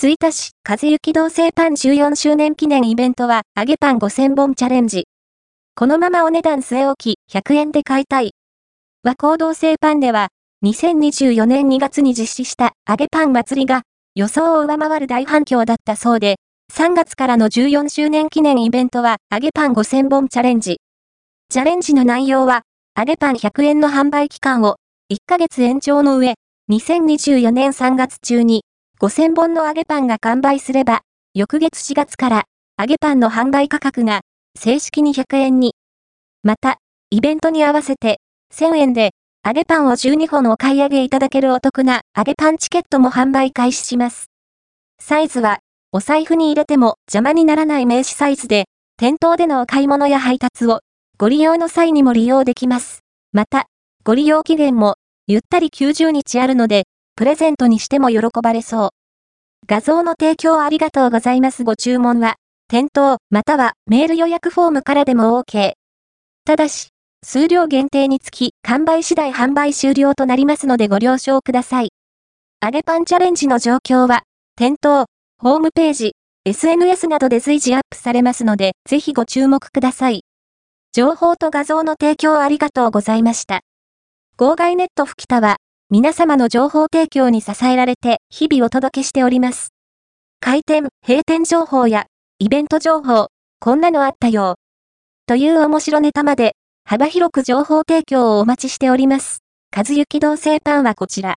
吹田市和幸同性パン14周年記念イベントは揚げパン5000本チャレンジ。このままお値段据え置き100円で買いたい。和光同性パンでは2024年2月に実施した揚げパン祭りが予想を上回る大反響だったそうで、3月からの14周年記念イベントは揚げパン5000本チャレンジ。チャレンジの内容は揚げパン100円の販売期間を1ヶ月延長の上、2024年3月中に5000本の揚げパンが完売すれば、翌月4月から揚げパンの販売価格が正式に100円に。また、イベントに合わせて1000円で揚げパンを12本お買い上げいただけるお得な揚げパンチケットも販売開始します。サイズはお財布に入れても邪魔にならない名刺サイズで、店頭でのお買い物や配達をご利用の際にも利用できます。また、ご利用期限もゆったり90日あるので、プレゼントにしても喜ばれそう。画像の提供ありがとうございますご注文は、店頭またはメール予約フォームからでも OK。ただし、数量限定につき完売次第販売終了となりますのでご了承ください。揚げパンチャレンジの状況は、店頭、ホームページ、SNS などで随時アップされますので、ぜひご注目ください。情報と画像の提供ありがとうございました。号外ネット吹田は、皆様の情報提供に支えられて日々お届けしております。開店、閉店情報やイベント情報、こんなのあったよ。という面白ネタまで幅広く情報提供をお待ちしております。和幸同性パンはこちら。